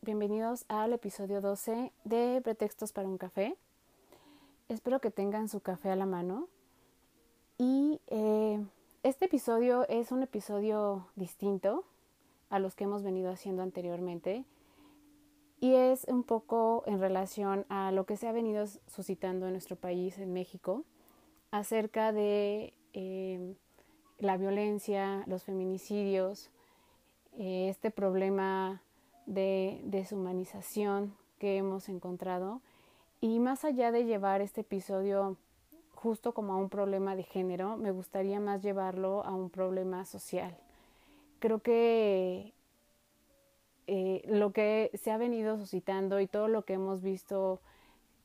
Bienvenidos al episodio 12 de Pretextos para un café. Espero que tengan su café a la mano y eh, este episodio es un episodio distinto a los que hemos venido haciendo anteriormente y es un poco en relación a lo que se ha venido suscitando en nuestro país, en México, acerca de eh, la violencia, los feminicidios, eh, este problema de deshumanización que hemos encontrado. Y más allá de llevar este episodio justo como a un problema de género, me gustaría más llevarlo a un problema social. Creo que eh, lo que se ha venido suscitando y todo lo que hemos visto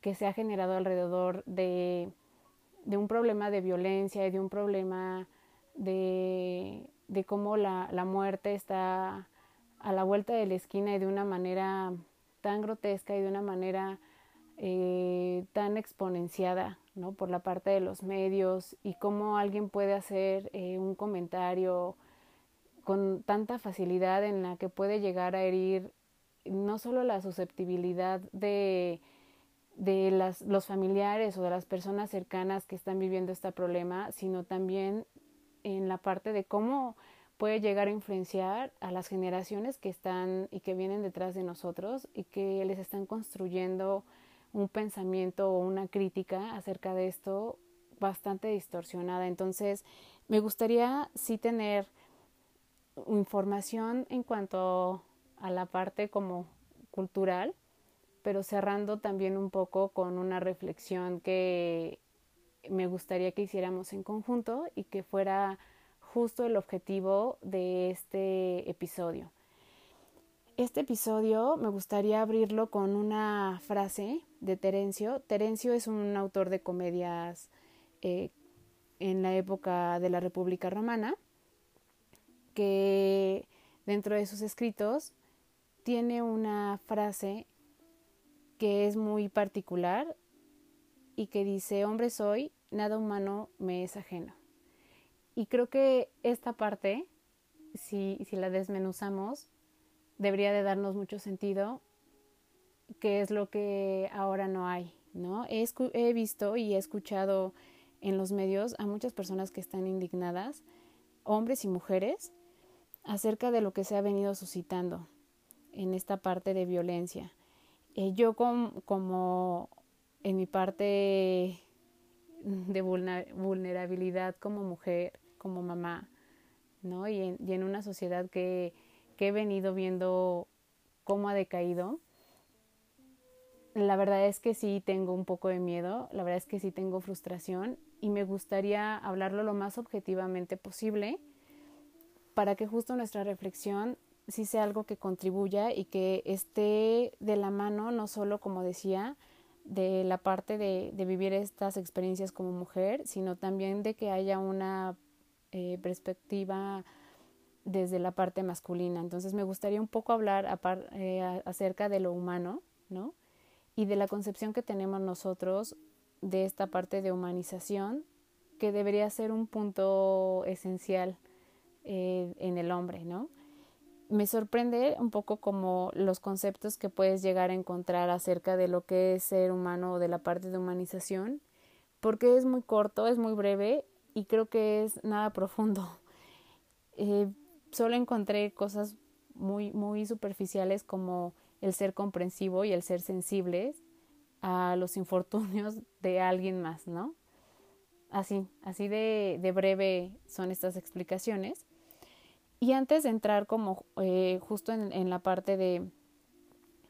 que se ha generado alrededor de, de un problema de violencia y de un problema de, de cómo la, la muerte está a la vuelta de la esquina y de una manera tan grotesca y de una manera eh, tan exponenciada ¿no? por la parte de los medios y cómo alguien puede hacer eh, un comentario con tanta facilidad en la que puede llegar a herir no solo la susceptibilidad de, de las, los familiares o de las personas cercanas que están viviendo este problema, sino también en la parte de cómo puede llegar a influenciar a las generaciones que están y que vienen detrás de nosotros y que les están construyendo un pensamiento o una crítica acerca de esto bastante distorsionada. Entonces, me gustaría sí tener información en cuanto a la parte como cultural, pero cerrando también un poco con una reflexión que me gustaría que hiciéramos en conjunto y que fuera justo el objetivo de este episodio. Este episodio me gustaría abrirlo con una frase de Terencio. Terencio es un autor de comedias eh, en la época de la República Romana, que dentro de sus escritos tiene una frase que es muy particular y que dice, hombre soy, nada humano me es ajeno. Y creo que esta parte, si, si la desmenuzamos, debería de darnos mucho sentido, que es lo que ahora no hay, ¿no? He, he visto y he escuchado en los medios a muchas personas que están indignadas, hombres y mujeres, acerca de lo que se ha venido suscitando en esta parte de violencia. Eh, yo como en mi parte de vulnerabilidad como mujer, como mamá, ¿no? Y en, y en una sociedad que he venido viendo cómo ha decaído, la verdad es que sí tengo un poco de miedo, la verdad es que sí tengo frustración y me gustaría hablarlo lo más objetivamente posible para que justo nuestra reflexión sí sea algo que contribuya y que esté de la mano, no solo como decía, de la parte de vivir estas experiencias como mujer, sino también de que haya una eh, perspectiva desde la parte masculina. Entonces me gustaría un poco hablar eh, acerca de lo humano, ¿no? Y de la concepción que tenemos nosotros de esta parte de humanización que debería ser un punto esencial eh, en el hombre, ¿no? Me sorprende un poco como los conceptos que puedes llegar a encontrar acerca de lo que es ser humano o de la parte de humanización, porque es muy corto, es muy breve y creo que es nada profundo. Eh, solo encontré cosas muy, muy superficiales como el ser comprensivo y el ser sensibles a los infortunios de alguien más, ¿no? Así, así de, de breve son estas explicaciones. Y antes de entrar como eh, justo en, en, la parte de,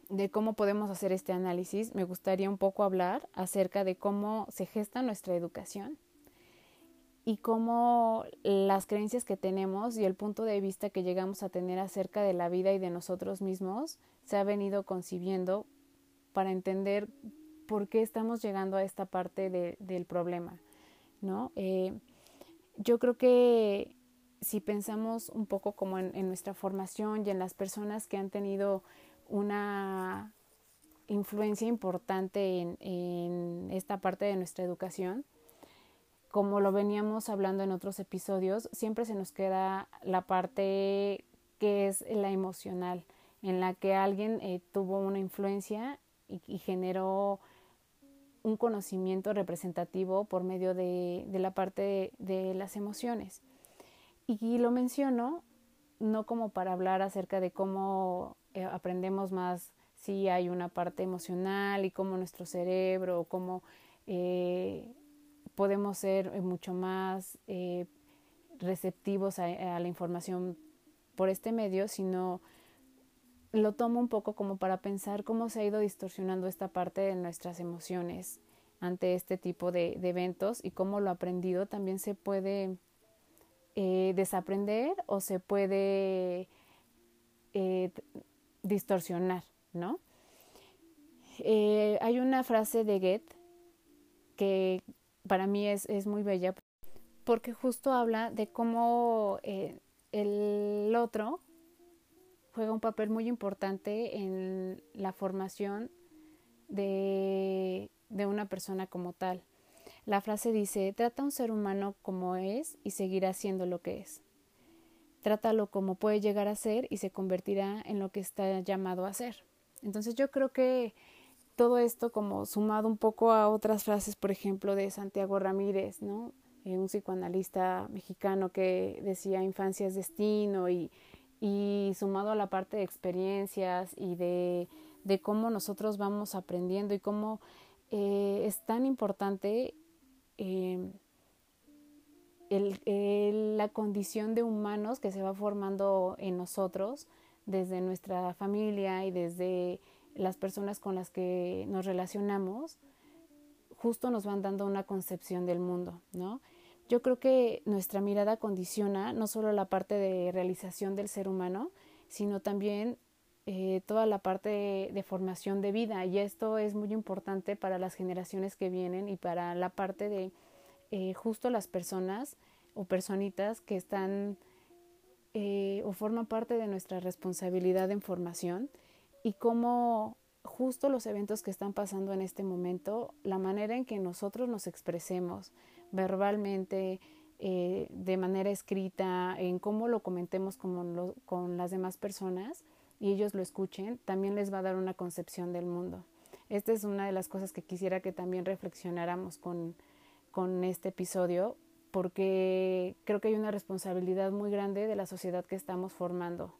de cómo podemos hacer este análisis, me gustaría un poco hablar acerca de cómo se gesta nuestra educación y cómo las creencias que tenemos y el punto de vista que llegamos a tener acerca de la vida y de nosotros mismos se ha venido concibiendo para entender por qué estamos llegando a esta parte de, del problema, ¿no? Eh, yo creo que si pensamos un poco como en, en, nuestra formación y en las personas que han tenido una influencia importante en, en esta parte de nuestra educación, como lo veníamos hablando en otros episodios, siempre se nos queda la parte que es la emocional, en la que alguien eh, tuvo una influencia y, generó un conocimiento representativo por medio de, de la parte de, de, las emociones. Y lo menciono no como para hablar acerca de cómo eh, aprendemos más si hay una parte emocional y cómo nuestro cerebro, cómo eh, podemos ser eh, mucho más eh, receptivos a, la información por este medio, sino lo tomo un poco como para pensar cómo se ha ido distorsionando esta parte de nuestras emociones ante este tipo de, eventos y cómo lo aprendido también se puede eh, desaprender o se puede distorsionar, ¿no? Hay una frase de Goethe que para mí es, es muy bella porque justo habla de cómo eh, el otro juega un papel muy importante en la formación de, de, una persona como tal. La frase dice, trata a un ser humano como es y seguirá siendo lo que es. Trátalo como puede llegar a ser y se convertirá en lo que está llamado a ser. Entonces yo creo que todo esto como sumado un poco a otras frases, por ejemplo, de Santiago Ramírez, ¿no? Eh, un psicoanalista mexicano que decía infancia es destino y, y sumado a la parte de experiencias y de, de cómo nosotros vamos aprendiendo y cómo eh, es tan importante eh, el, la condición de humanos que se va formando en nosotros desde nuestra familia y desde las personas con las que nos relacionamos justo nos van dando una concepción del mundo, ¿no? Yo creo que nuestra mirada condiciona no solo la parte de realización del ser humano, sino también eh, toda la parte de, formación de vida. Y esto es muy importante para las generaciones que vienen y para la parte de eh, justo las personas o personitas que están eh, o forman parte de nuestra responsabilidad en formación y cómo justo los eventos que están pasando en este momento, la manera en que nosotros nos expresemos verbalmente, eh, de manera escrita, en cómo lo comentemos con, las demás personas y ellos lo escuchen, también les va a dar una concepción del mundo. Esta es una de las cosas que quisiera que también reflexionáramos con este episodio, porque creo que hay una responsabilidad muy grande de la sociedad que estamos formando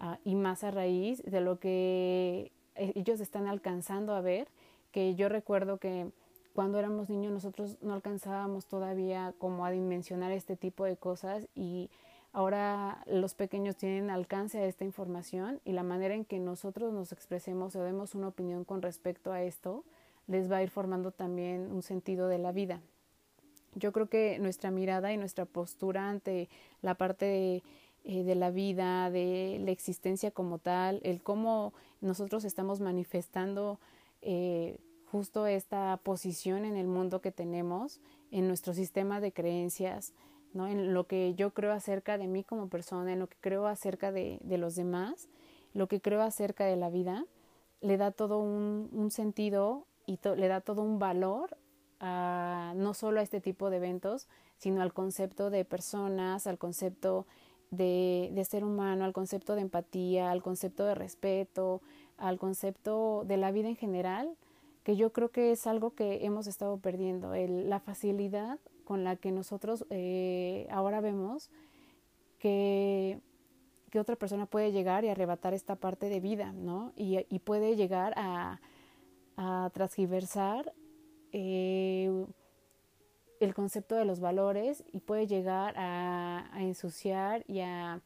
uh, y más a raíz de lo que eh, ellos están alcanzando a ver, que yo recuerdo que cuando éramos niños nosotros no alcanzábamos todavía como a dimensionar este tipo de cosas y ahora los pequeños tienen alcance a esta información y la manera en que nosotros nos expresemos o demos una opinión con respecto a esto les va a ir formando también un sentido de la vida. Yo creo que nuestra mirada y nuestra postura ante la parte de eh, de la vida, de la existencia como tal, el cómo nosotros estamos manifestando eh, justo esta posición en el mundo que tenemos, en nuestro sistema de creencias, ¿no? en lo que yo creo acerca de mí como persona, en lo que creo acerca de, de los demás, lo que creo acerca de la vida, le da todo un, un sentido y le da todo un valor a, no solo a este tipo de eventos, sino al concepto de personas, al concepto de, de, ser humano, al concepto de empatía, al concepto de respeto, al concepto de la vida en general, que yo creo que es algo que hemos estado perdiendo, la facilidad con la que nosotros eh, ahora vemos que, que, otra persona puede llegar y arrebatar esta parte de vida, ¿no? Y, y puede llegar a, a transgiversar eh, el concepto de los valores y puede llegar a, ensuciar y a,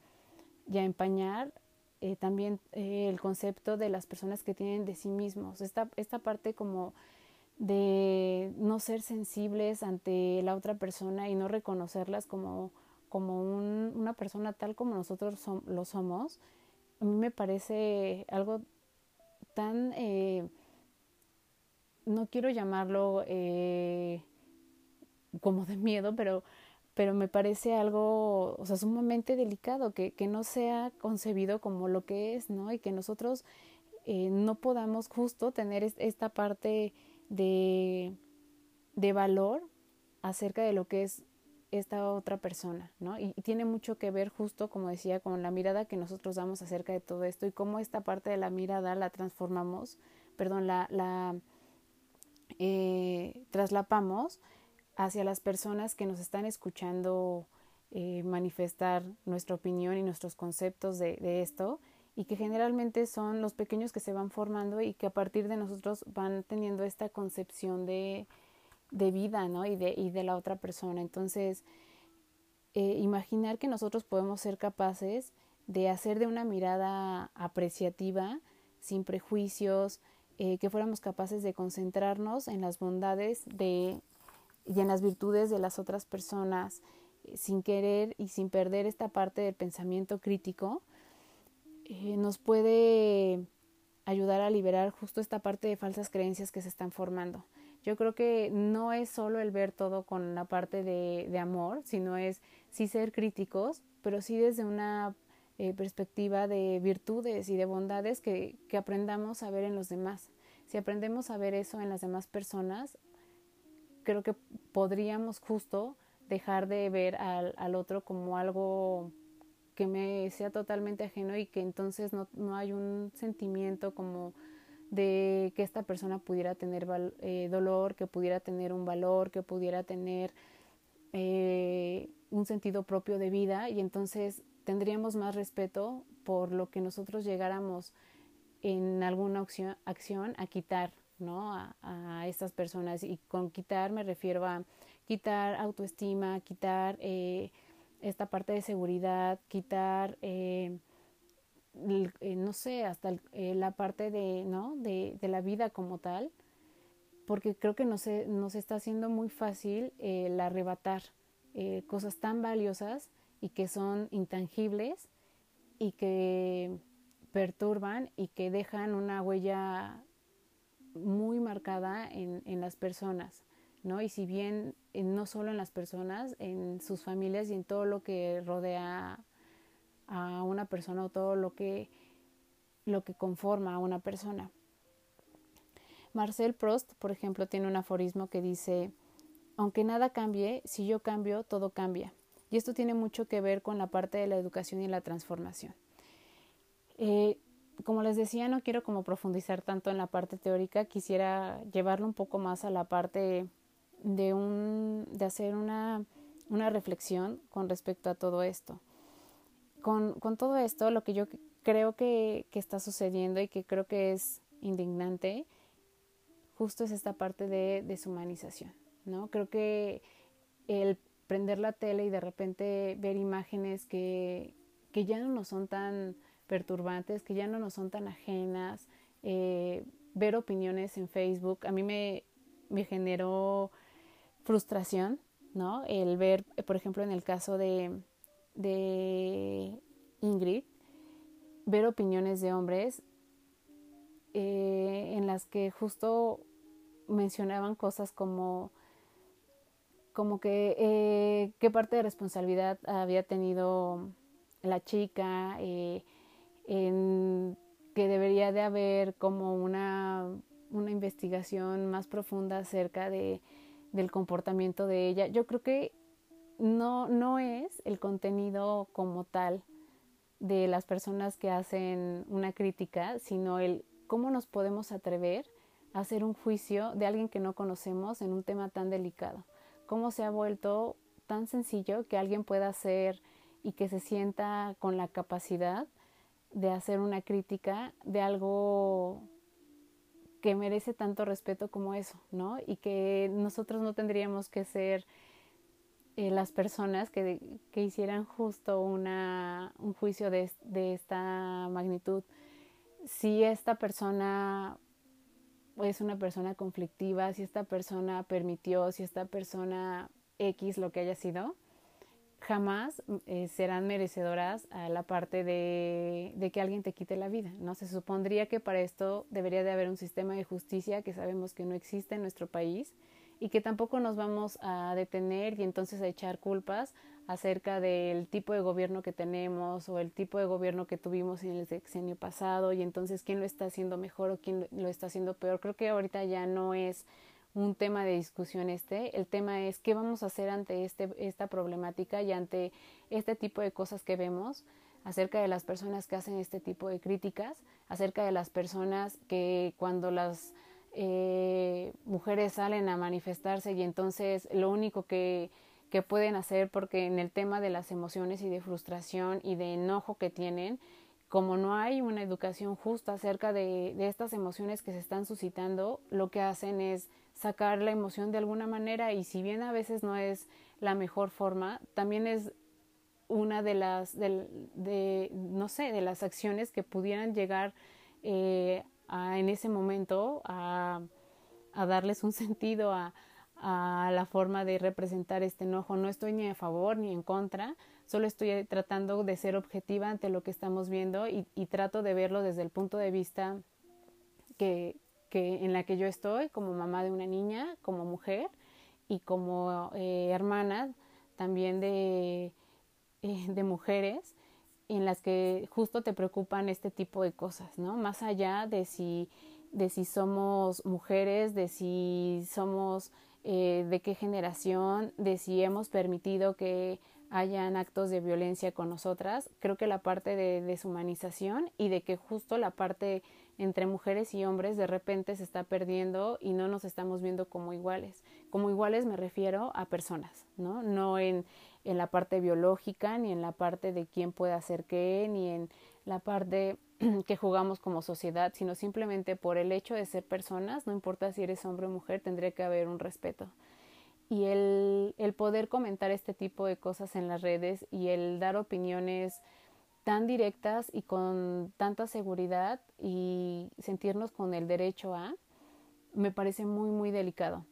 empañar eh, también eh, el concepto de las personas que tienen de sí mismos. Esta, esta parte como de no ser sensibles ante la otra persona y no reconocerlas como, como una persona tal como nosotros lo somos, a mí me parece algo tan, eh, no quiero llamarlo como de miedo, pero, pero me parece algo, o sea, sumamente delicado, que, que no sea concebido como lo que es, ¿no? Y que nosotros eh, no podamos justo tener esta parte de, de valor acerca de lo que es esta otra persona, ¿no? Y, tiene mucho que ver justo, como decía, con la mirada que nosotros damos acerca de todo esto y cómo esta parte de la mirada la transformamos, perdón, la, eh, traslapamos hacia las personas que nos están escuchando eh, manifestar nuestra opinión y nuestros conceptos de, esto y que generalmente son los pequeños que se van formando y que a partir de nosotros van teniendo esta concepción de, de vida, ¿no? Y de, y de la otra persona. Entonces, eh, imaginar que nosotros podemos ser capaces de hacer de una mirada apreciativa, sin prejuicios, eh, que fuéramos capaces de concentrarnos en las bondades de, y en las virtudes de las otras personas, eh, sin querer y sin perder esta parte del pensamiento crítico, eh, nos puede ayudar a liberar justo esta parte de falsas creencias que se están formando. Yo creo que no es solo el ver todo con la parte de, amor, sino es sí ser críticos, pero sí desde una eh, perspectiva de virtudes y de bondades que, que, aprendamos a ver en los demás. Si aprendemos a ver eso en las demás personas, creo que podríamos justo dejar de ver al, al otro como algo que me sea totalmente ajeno y que entonces no, no hay un sentimiento como de que esta persona pudiera tener eh, dolor, que pudiera tener un valor, que pudiera tener eh, un sentido propio de vida. Y entonces tendríamos más respeto por lo que nosotros llegáramos en alguna acción, acción a quitar ¿no? a, estas personas y con quitar me refiero a quitar autoestima, quitar eh, esta parte de seguridad, quitar, eh, eh, no sé, hasta la parte de, ¿no? De, de, la vida como tal, porque creo que nos, nos está haciendo muy fácil el arrebatar cosas tan valiosas y que son intangibles y que perturban y que dejan una huella muy marcada en, en las personas. ¿no? Y si bien eh, no solo en las personas, en sus familias y en todo lo que rodea a una persona o todo lo que, lo que conforma a una persona. Marcel Prost, por ejemplo, tiene un aforismo que dice, aunque nada cambie, si yo cambio, todo cambia. Y esto tiene mucho que ver con la parte de la educación y la transformación. Eh, como les decía, no quiero como profundizar tanto en la parte teórica, quisiera llevarlo un poco más a la parte de, un, de hacer una, una reflexión con respecto a todo esto. Con, con todo esto, lo que yo creo que, que, está sucediendo y que creo que es indignante, justo es esta parte de deshumanización, ¿no? Creo que el prender la tele y de repente ver imágenes que, que ya no son tan perturbantes, que ya no nos son tan ajenas, eh, ver opiniones en Facebook, a mí me, me generó frustración, ¿no? El ver, por ejemplo, en el caso de, de Ingrid, ver opiniones de hombres eh, en las que justo mencionaban cosas como como que eh, qué parte de responsabilidad había tenido la chica, en que debería de haber como una, una investigación más profunda acerca de del comportamiento de ella. Yo creo que no, no es el contenido como tal de las personas que hacen una crítica, sino el cómo nos podemos atrever a hacer un juicio de alguien que no conocemos en un tema tan delicado. Cómo se ha vuelto tan sencillo que alguien pueda hacer y que se sienta con la capacidad de hacer una crítica de algo que merece tanto respeto como eso, ¿no? Y que nosotros no tendríamos que ser eh, las personas que, que, hicieran justo una, un juicio de, de, esta magnitud. Si esta persona es una persona conflictiva, si esta persona permitió, si esta persona X lo que haya sido, jamás eh, serán merecedoras a la parte de, de, que alguien te quite la vida. ¿no? Se supondría que para esto debería de haber un sistema de justicia que sabemos que no existe en nuestro país y que tampoco nos vamos a detener y entonces a echar culpas acerca del tipo de gobierno que tenemos o el tipo de gobierno que tuvimos en el sexenio pasado y entonces quién lo está haciendo mejor o quién lo está haciendo peor. Creo que ahorita ya no es un tema de discusión este, el tema es qué vamos a hacer ante este, esta problemática y ante este tipo de cosas que vemos acerca de las personas que hacen este tipo de críticas, acerca de las personas que cuando las eh, mujeres salen a manifestarse y entonces lo único que que pueden hacer porque en el tema de las emociones y de frustración y de enojo que tienen, como no hay una educación justa acerca de, de, estas emociones que se están suscitando, lo que hacen es sacar la emoción de alguna manera y si bien a veces no es la mejor forma, también es una de las, de, no sé, de las acciones que pudieran llegar eh, en ese momento a, darles un sentido a, a la forma de representar este enojo. No estoy ni a favor ni en contra, solo estoy tratando de ser objetiva ante lo que estamos viendo y, trato de verlo desde el punto de vista que, que, en la que yo estoy como mamá de una niña, como mujer y como eh, hermana también de, eh, de mujeres en las que justo te preocupan este tipo de cosas, ¿no? Más allá de si, de si somos mujeres, de si somos eh, de qué generación, de si hemos permitido que hayan actos de violencia con nosotras. Creo que la parte de deshumanización y de que justo la parte entre mujeres y hombres de repente se está perdiendo y no nos estamos viendo como iguales. Como iguales me refiero a personas, ¿no? No en, en la parte biológica, ni en la parte de quién puede hacer qué, ni en la parte que jugamos como sociedad, sino simplemente por el hecho de ser personas, no importa si eres hombre o mujer, tendría que haber un respeto. Y el, el poder comentar este tipo de cosas en las redes y el dar opiniones tan directas y con tanta seguridad y sentirnos con el derecho a, me parece muy, muy delicado.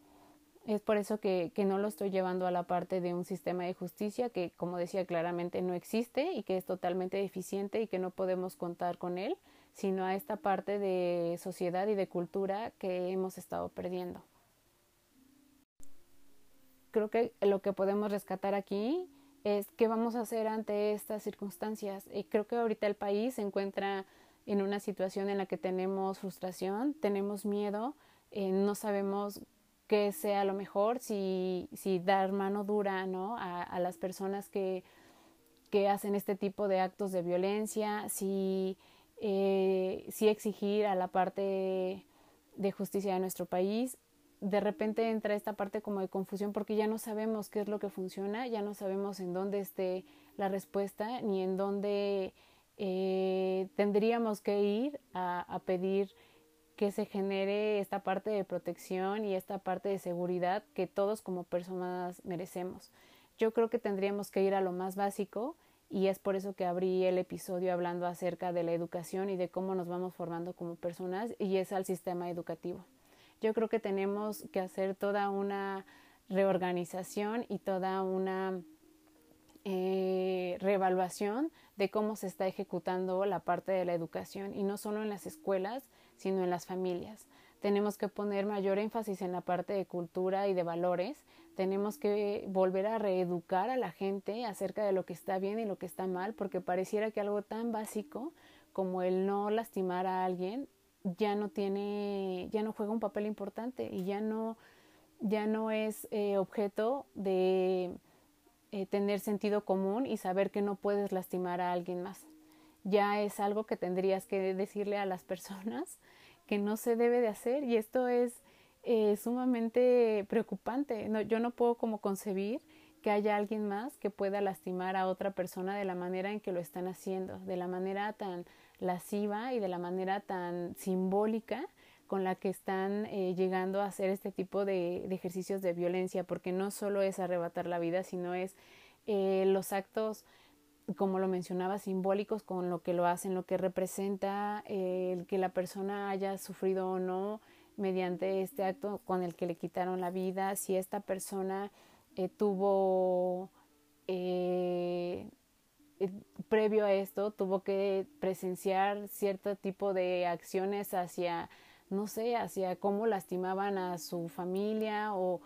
Es por eso que, que, no lo estoy llevando a la parte de un sistema de justicia que, como decía claramente, no existe y que es totalmente deficiente y que no podemos contar con él, sino a esta parte de sociedad y de cultura que hemos estado perdiendo. Creo que lo que podemos rescatar aquí es qué vamos a hacer ante estas circunstancias. Y creo que ahorita el país se encuentra en una situación en la que tenemos frustración, tenemos miedo, eh, no sabemos que sea lo mejor, si, si dar mano dura ¿no? a, las personas que, que, hacen este tipo de actos de violencia, si, eh, si exigir a la parte de justicia de nuestro país. De repente entra esta parte como de confusión porque ya no sabemos qué es lo que funciona, ya no sabemos en dónde esté la respuesta ni en dónde eh, tendríamos que ir a, a pedir que se genere esta parte de protección y esta parte de seguridad que todos como personas merecemos. Yo creo que tendríamos que ir a lo más básico y es por eso que abrí el episodio hablando acerca de la educación y de cómo nos vamos formando como personas y es al sistema educativo. Yo creo que tenemos que hacer toda una reorganización y toda una eh, reevaluación de cómo se está ejecutando la parte de la educación y no solo en las escuelas, sino en las familias. Tenemos que poner mayor énfasis en la parte de cultura y de valores. Tenemos que volver a reeducar a la gente acerca de lo que está bien y lo que está mal, porque pareciera que algo tan básico como el no lastimar a alguien ya no tiene, ya no juega un papel importante y ya no, ya no es eh, objeto de eh, tener sentido común y saber que no puedes lastimar a alguien más ya es algo que tendrías que decirle a las personas que no se debe de hacer y esto es eh, sumamente preocupante. No, yo no puedo como concebir que haya alguien más que pueda lastimar a otra persona de la manera en que lo están haciendo, de la manera tan lasciva y de la manera tan simbólica con la que están eh, llegando a hacer este tipo de, ejercicios de violencia, porque no solo es arrebatar la vida, sino es eh, los actos como lo mencionaba, simbólicos con lo que lo hacen, lo que representa el que la persona haya sufrido o no mediante este acto con el que le quitaron la vida, si esta persona eh, tuvo, eh, eh, previo a esto, tuvo que presenciar cierto tipo de acciones hacia, no sé, hacia cómo lastimaban a su familia o,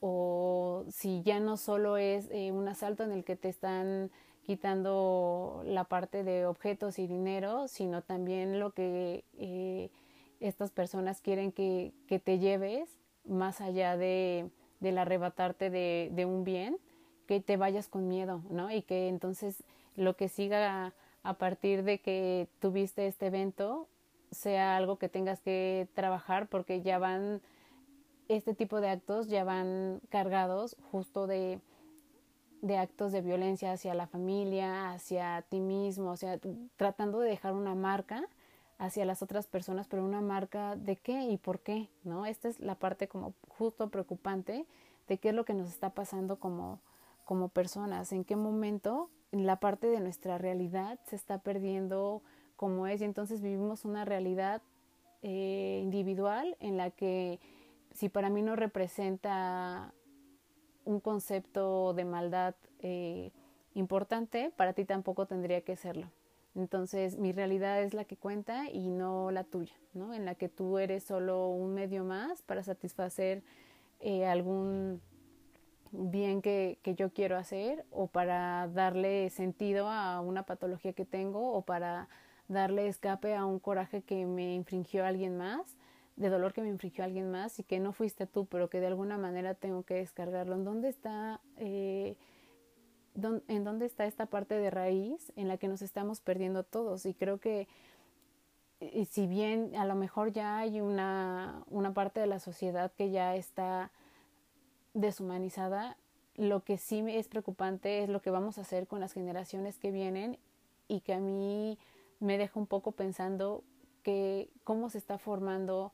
o si ya no solo es un asalto en el que te están quitando la parte de objetos y dinero, sino también lo que estas personas quieren que, que te lleves más allá de, del arrebatarte de, de, un bien, que te vayas con miedo, ¿no? Y que entonces lo que siga a partir de que tuviste este evento sea algo que tengas que trabajar porque ya van, este tipo de actos ya van cargados justo de, de actos de violencia hacia la familia, hacia ti mismo, o sea, tratando de dejar una marca hacia las otras personas, pero una marca de qué y por qué, ¿no? Esta es la parte como justo preocupante de qué es lo que nos está pasando como, como personas, en qué momento la parte de nuestra realidad se está perdiendo como es y entonces vivimos una realidad eh, individual en la que si para mí no representa un concepto de maldad eh, importante, para ti tampoco tendría que serlo. Entonces mi realidad es la que cuenta y no la tuya, ¿no? En la que tú eres solo un medio más para satisfacer eh, algún bien que, que, yo quiero hacer o para darle sentido a una patología que tengo o para darle escape a un coraje que me infringió alguien más, de dolor que me infringió alguien más y que no fuiste tú, pero que de alguna manera tengo que descargarlo. ¿En dónde está eh, en dónde está esta parte de raíz en la que nos estamos perdiendo todos. Y creo que si bien a lo mejor ya hay una, una parte de la sociedad que ya está deshumanizada, lo que sí es preocupante es lo que vamos a hacer con las generaciones que vienen y que a mí me deja un poco pensando que cómo se está formando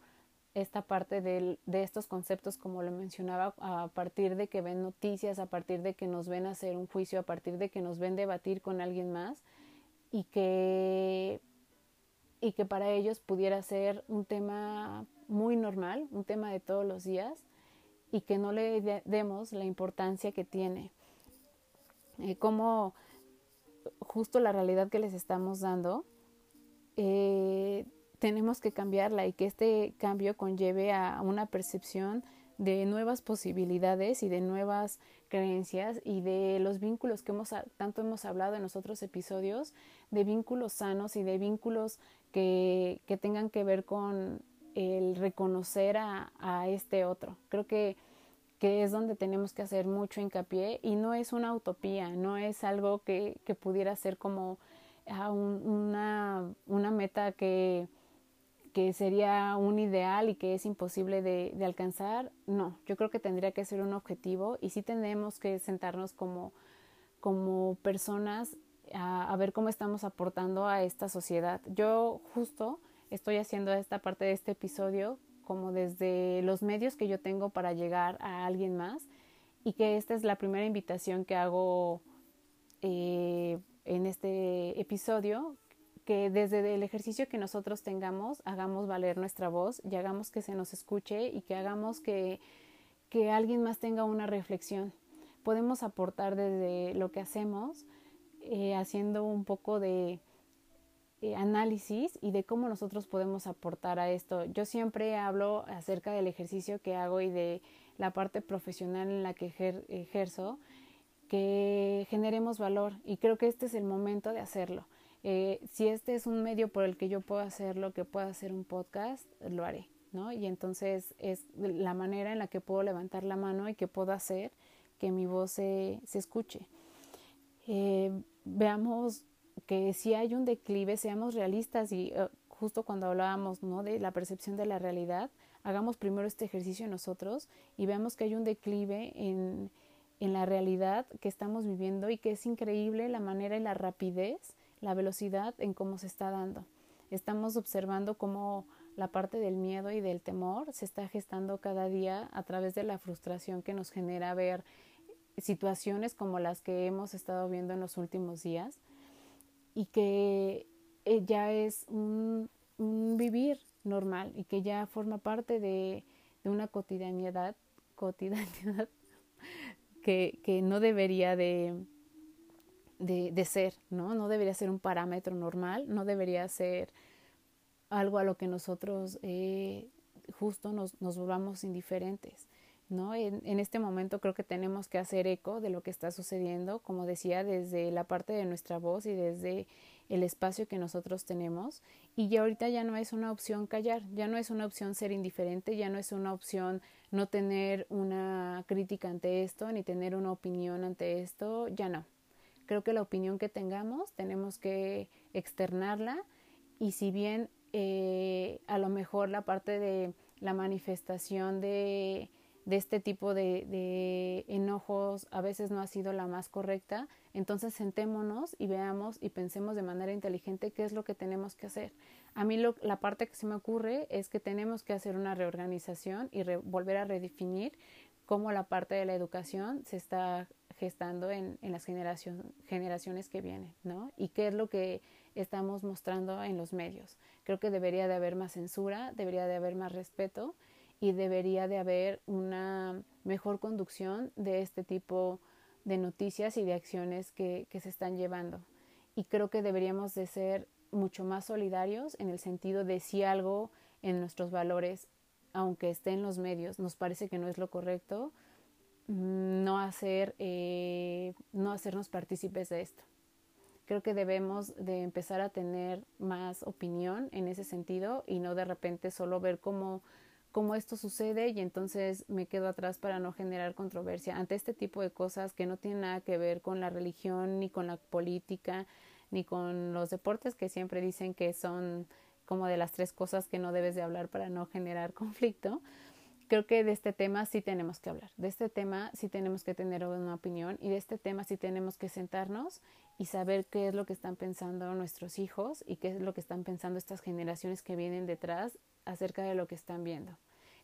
esta parte de, de, estos conceptos, como lo mencionaba, a partir de que ven noticias, a partir de que nos ven hacer un juicio, a partir de que nos ven debatir con alguien más y que, y que para ellos pudiera ser un tema muy normal, un tema de todos los días y que no le demos la importancia que tiene. Eh, como justo la realidad que les estamos dando, eh, tenemos que cambiarla y que este cambio conlleve a una percepción de nuevas posibilidades y de nuevas creencias y de los vínculos que hemos tanto hemos hablado en los otros episodios, de vínculos sanos y de vínculos que, que tengan que ver con el reconocer a, a este otro. Creo que, que, es donde tenemos que hacer mucho hincapié y no es una utopía, no es algo que, que pudiera ser como ah, una, una meta que que sería un ideal y que es imposible de, de, alcanzar, no, yo creo que tendría que ser un objetivo y sí tenemos que sentarnos como, como personas a, a, ver cómo estamos aportando a esta sociedad. Yo justo estoy haciendo esta parte de este episodio como desde los medios que yo tengo para llegar a alguien más y que esta es la primera invitación que hago eh, en este episodio que desde el ejercicio que nosotros tengamos hagamos valer nuestra voz y hagamos que se nos escuche y que hagamos que, que alguien más tenga una reflexión. Podemos aportar desde lo que hacemos, eh, haciendo un poco de eh, análisis y de cómo nosotros podemos aportar a esto. Yo siempre hablo acerca del ejercicio que hago y de la parte profesional en la que ejer ejerzo, que generemos valor y creo que este es el momento de hacerlo eh, si este es un medio por el que yo puedo hacer lo que puedo hacer un podcast, lo haré, ¿no? Y entonces es la manera en la que puedo levantar la mano y que puedo hacer que mi voz se, se escuche. Eh, veamos que si hay un declive, seamos realistas y uh, justo cuando hablábamos ¿no? de la percepción de la realidad, hagamos primero este ejercicio nosotros y veamos que hay un declive en, en la realidad que estamos viviendo y que es increíble la manera y la rapidez la velocidad en cómo se está dando. Estamos observando cómo la parte del miedo y del temor se está gestando cada día a través de la frustración que nos genera ver situaciones como las que hemos estado viendo en los últimos días y que eh, ya es un, vivir normal y que ya forma parte de, una cotidianidad, cotidianidad que, que no debería de, de, ser, ¿no? No debería ser un parámetro normal, no debería ser algo a lo que nosotros eh, justo nos, nos volvamos indiferentes. ¿No? En, este momento creo que tenemos que hacer eco de lo que está sucediendo, como decía, desde la parte de nuestra voz y desde el espacio que nosotros tenemos. Y ya ahorita ya no es una opción callar, ya no es una opción ser indiferente, ya no es una opción no tener una crítica ante esto, ni tener una opinión ante esto, ya no. Creo que la opinión que tengamos tenemos que externarla y si bien eh, a lo mejor la parte de la manifestación de, de este tipo de, de, enojos a veces no ha sido la más correcta, entonces sentémonos y veamos y pensemos de manera inteligente qué es lo que tenemos que hacer. A mí lo, la parte que se me ocurre es que tenemos que hacer una reorganización y volver a redefinir cómo la parte de la educación se está gestando en, en las generación, generaciones que vienen, ¿no? Y qué es lo que estamos mostrando en los medios. Creo que debería de haber más censura, debería de haber más respeto y debería de haber una mejor conducción de este tipo de noticias y de acciones que, que se están llevando. Y creo que deberíamos de ser mucho más solidarios en el sentido de si algo en nuestros valores, aunque esté en los medios, nos parece que no es lo correcto, no hacer eh, no hacernos partícipes de esto creo que debemos de empezar a tener más opinión en ese sentido y no de repente solo ver cómo cómo esto sucede y entonces me quedo atrás para no generar controversia ante este tipo de cosas que no tienen nada que ver con la religión ni con la política ni con los deportes que siempre dicen que son como de las tres cosas que no debes de hablar para no generar conflicto. Creo que de este tema sí tenemos que hablar, de este tema sí tenemos que tener una opinión y de este tema sí tenemos que sentarnos y saber qué es lo que están pensando nuestros hijos y qué es lo que están pensando estas generaciones que vienen detrás acerca de lo que están viendo.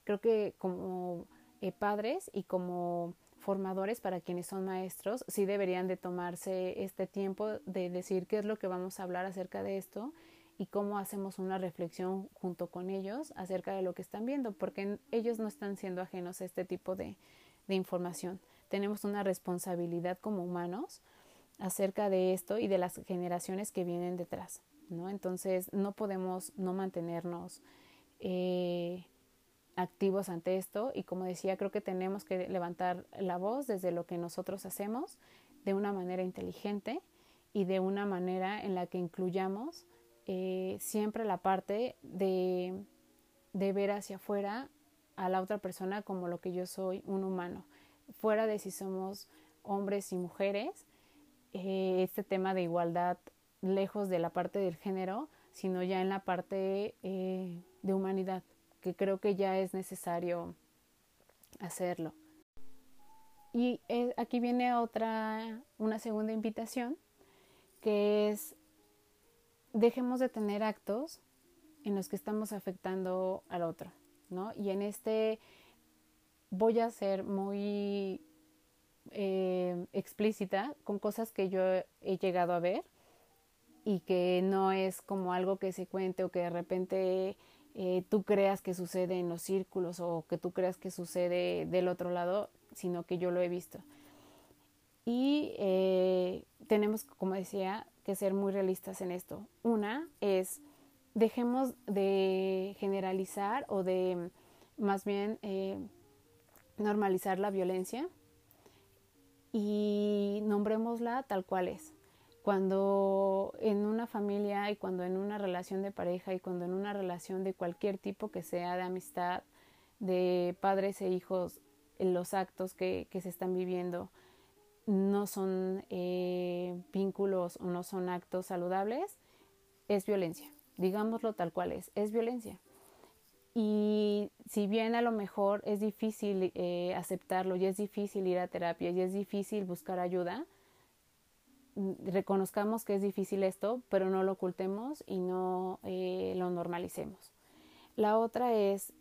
Creo que como eh, padres y como formadores para quienes son maestros, sí deberían de tomarse este tiempo de decir qué es lo que vamos a hablar acerca de esto y cómo hacemos una reflexión junto con ellos acerca de lo que están viendo, porque ellos no están siendo ajenos a este tipo de, de información. Tenemos una responsabilidad como humanos acerca de esto y de las generaciones que vienen detrás, ¿no? Entonces no podemos no mantenernos eh, activos ante esto y como decía, creo que tenemos que levantar la voz desde lo que nosotros hacemos de una manera inteligente y de una manera en la que incluyamos eh, siempre la parte de, de ver hacia afuera a la otra persona como lo que yo soy, un humano, fuera de si somos hombres y mujeres, eh, este tema de igualdad lejos de la parte del género, sino ya en la parte de humanidad, que creo que ya es necesario hacerlo. Y aquí viene otra, una segunda invitación, que es dejemos de tener actos en los que estamos afectando al otro, ¿no? Y en este voy a ser muy eh, explícita con cosas que yo he llegado a ver y que no es como algo que se cuente o que de repente eh, tú creas que sucede en los círculos o que tú creas que sucede del otro lado, sino que yo lo he visto. Y eh, tenemos, como decía, que ser muy realistas en esto. Una es, dejemos de generalizar o de más bien eh, normalizar la violencia y nombrémosla tal cual es. Cuando en una familia y cuando en una relación de pareja y cuando en una relación de cualquier tipo que sea de amistad, de padres e hijos, los actos que, se están viviendo, no son eh, vínculos o no son actos saludables, es violencia. Digámoslo tal cual es, es violencia. Y si bien a lo mejor es difícil eh, aceptarlo y es difícil ir a terapia y es difícil buscar ayuda, reconozcamos que es difícil esto, pero no lo ocultemos y no eh, lo normalicemos. La otra es,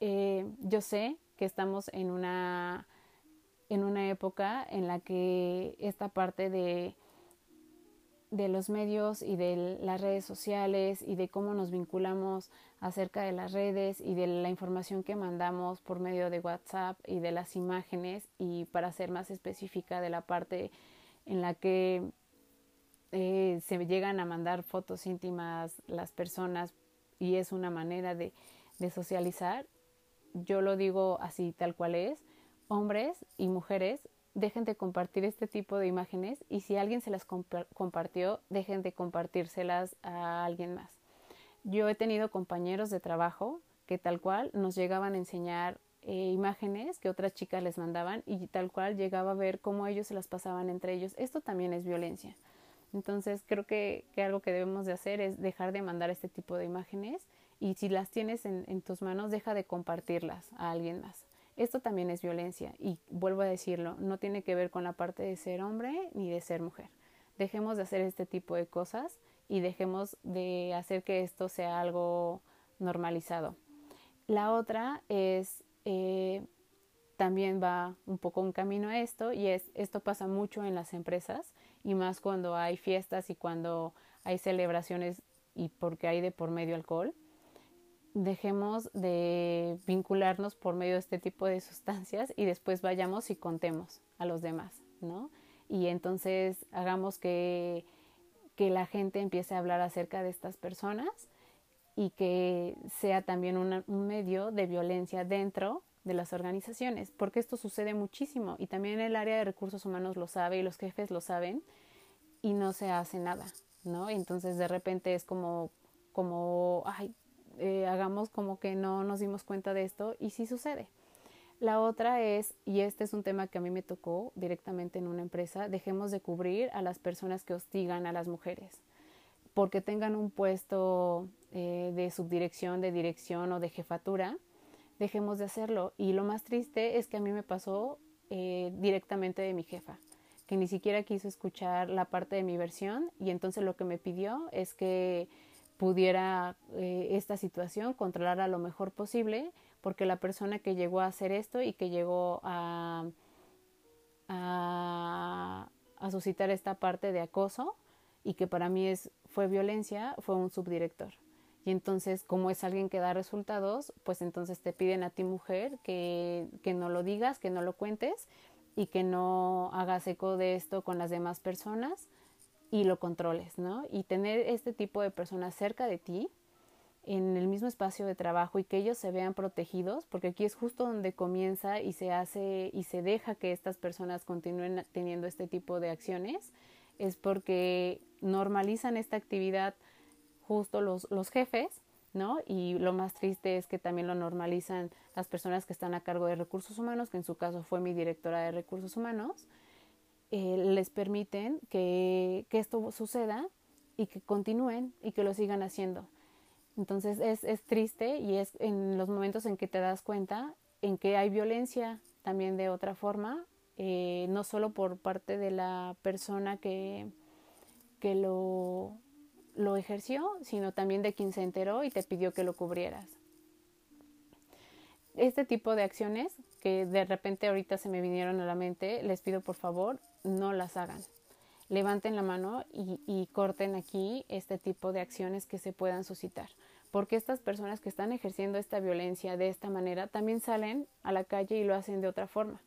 yo sé que estamos en una en una época en la que esta parte de de los medios y de las redes sociales y de cómo nos vinculamos acerca de las redes y de la información que mandamos por medio de WhatsApp y de las imágenes y para ser más específica de la parte en la que eh, se llegan a mandar fotos íntimas las personas y es una manera de, de socializar, yo lo digo así tal cual es, hombres y mujeres dejen de compartir este tipo de imágenes y si alguien se las compartió, dejen de compartírselas a alguien más. Yo he tenido compañeros de trabajo que tal cual nos llegaban a enseñar eh, imágenes que otras chicas les mandaban y tal cual llegaba a ver cómo ellos se las pasaban entre ellos. Esto también es violencia. Entonces creo que, algo que debemos de hacer es dejar de mandar este tipo de imágenes y si las tienes en tus manos, deja de compartirlas a alguien más. Esto también es violencia y vuelvo a decirlo, no tiene que ver con la parte de ser hombre ni de ser mujer. Dejemos de hacer este tipo de cosas y dejemos de hacer que esto sea algo normalizado. La otra es, eh, también va un poco un camino a esto y es, esto pasa mucho en las empresas y más cuando hay fiestas y cuando hay celebraciones y porque hay de por medio alcohol dejemos de vincularnos por medio de este tipo de sustancias y después vayamos y contemos a los demás, ¿no? Y entonces hagamos que, que la gente empiece a hablar acerca de estas personas y que sea también un medio de violencia dentro de las organizaciones, porque esto sucede muchísimo y también el área de recursos humanos lo sabe y los jefes lo saben y no se hace nada, ¿no? Entonces de repente es como, como, ay, eh, hagamos como que no nos dimos cuenta de esto y sí sucede. La otra es, y este es un tema que a mí me tocó directamente en una empresa, dejemos de cubrir a las personas que hostigan a las mujeres, porque tengan un puesto eh, de subdirección, de dirección o de jefatura, dejemos de hacerlo. Y lo más triste es que a mí me pasó eh, directamente de mi jefa, que ni siquiera quiso escuchar la parte de mi versión y entonces lo que me pidió es que pudiera eh, esta situación controlar a lo mejor posible, porque la persona que llegó a hacer esto y que llegó a, a, suscitar esta parte de acoso y que para mí es, fue violencia, fue un subdirector. Y entonces, como es alguien que da resultados, pues entonces te piden a ti mujer que, que no lo digas, que no lo cuentes y que no hagas eco de esto con las demás personas y lo controles, ¿no? Y tener este tipo de personas cerca de ti en el mismo espacio de trabajo y que ellos se vean protegidos, porque aquí es justo donde comienza y se hace y se deja que estas personas continúen teniendo este tipo de acciones, es porque normalizan esta actividad justo los, los jefes, ¿no? Y lo más triste es que también lo normalizan las personas que están a cargo de recursos humanos, que en su caso fue mi directora de recursos humanos, eh, les permiten que, que, esto suceda y que continúen y que lo sigan haciendo. Entonces es, es triste y es en los momentos en que te das cuenta en que hay violencia también de otra forma, eh, no solo por parte de la persona que, que lo, lo ejerció, sino también de quien se enteró y te pidió que lo cubrieras. Este tipo de acciones que de repente ahorita se me vinieron a la mente, les pido por favor no las hagan. Levanten la mano y, corten aquí este tipo de acciones que se puedan suscitar. Porque estas personas que están ejerciendo esta violencia de esta manera también salen a la calle y lo hacen de otra forma.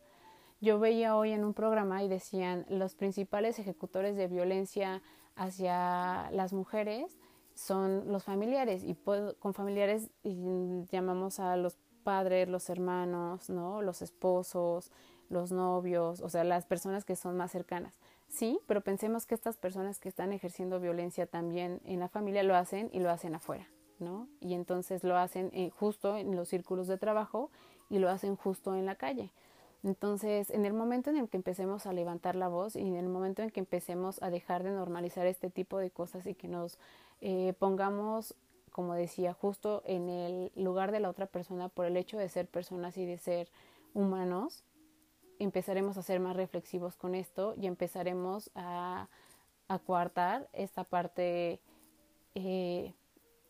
Yo veía hoy en un programa y decían los principales ejecutores de violencia hacia las mujeres son los familiares y con familiares llamamos a los padres, los hermanos, ¿no? Los esposos, los novios, o sea, las personas que son más cercanas. Sí, pero pensemos que estas personas que están ejerciendo violencia también en la familia lo hacen y lo hacen afuera, ¿no? Y entonces lo hacen justo en los círculos de trabajo y lo hacen justo en la calle. Entonces, en el momento en el que empecemos a levantar la voz y en el momento en que empecemos a dejar de normalizar este tipo de cosas y que nos eh, pongamos, como decía, justo en el lugar de la otra persona por el hecho de ser personas y de ser humanos, empezaremos a ser más reflexivos con esto y empezaremos a, a coartar esta parte eh,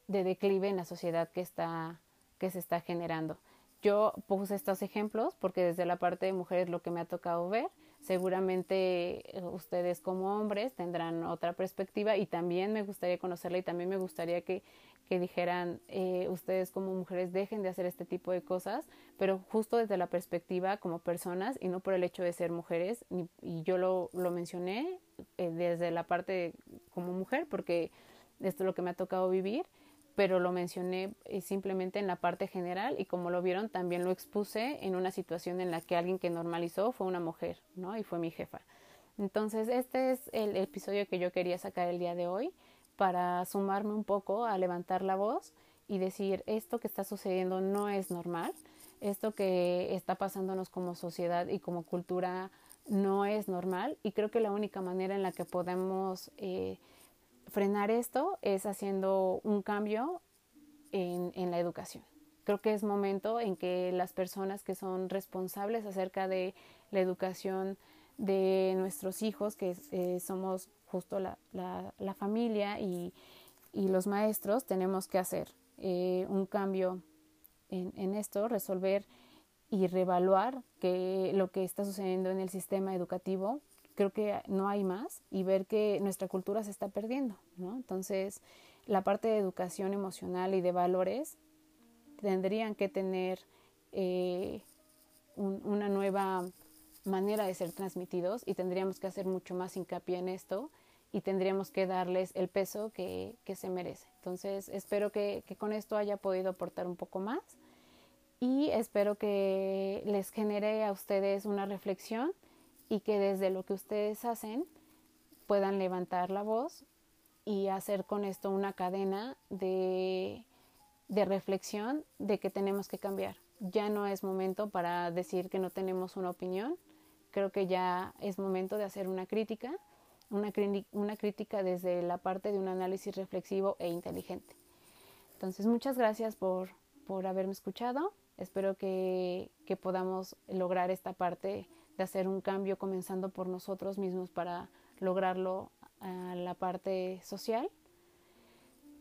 de declive en la sociedad que, está, que se está generando. Yo puse estos ejemplos porque desde la parte de mujeres lo que me ha tocado ver Seguramente eh, ustedes como hombres tendrán otra perspectiva y también me gustaría conocerla y también me gustaría que, que dijeran eh, ustedes como mujeres dejen de hacer este tipo de cosas, pero justo desde la perspectiva como personas y no por el hecho de ser mujeres. y yo lo, lo mencioné eh, desde la parte como mujer porque esto es lo que me ha tocado vivir pero lo mencioné eh, simplemente en la parte general y como lo vieron también lo expuse en una situación en la que alguien que normalizó fue una mujer, ¿no? Y fue mi jefa. Entonces, este es el episodio que yo quería sacar el día de hoy para sumarme un poco a levantar la voz y decir esto que está sucediendo no es normal, esto que está pasándonos como sociedad y como cultura no es normal y creo que la única manera en la que podemos eh, frenar esto es haciendo un cambio en, en, la educación. Creo que es momento en que las personas que son responsables acerca de la educación de nuestros hijos, que eh, somos justo la, la, la familia y, y, los maestros, tenemos que hacer eh, un cambio en, en, esto, resolver y reevaluar que lo que está sucediendo en el sistema educativo creo que no hay más y ver que nuestra cultura se está perdiendo, ¿no? Entonces, la parte de educación emocional y de valores tendrían que tener eh, una nueva manera de ser transmitidos y tendríamos que hacer mucho más hincapié en esto y tendríamos que darles el peso que, que se merece. Entonces, espero que, que con esto haya podido aportar un poco más y espero que les genere a ustedes una reflexión y que desde lo que ustedes hacen puedan levantar la voz y hacer con esto una cadena de, de reflexión de que tenemos que cambiar. Ya no es momento para decir que no tenemos una opinión, creo que ya es momento de hacer una crítica, una, crítica desde la parte de un análisis reflexivo e inteligente. Entonces, muchas gracias por, por haberme escuchado. Espero que, que podamos lograr esta parte de hacer un cambio comenzando por nosotros mismos para lograrlo a la parte social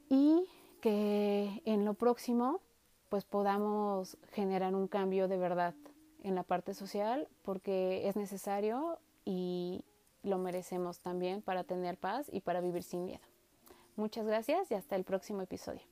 y que en lo próximo pues podamos generar un cambio de verdad en la parte social porque es necesario y lo merecemos también para tener paz y para vivir sin miedo. Muchas gracias y hasta el próximo episodio.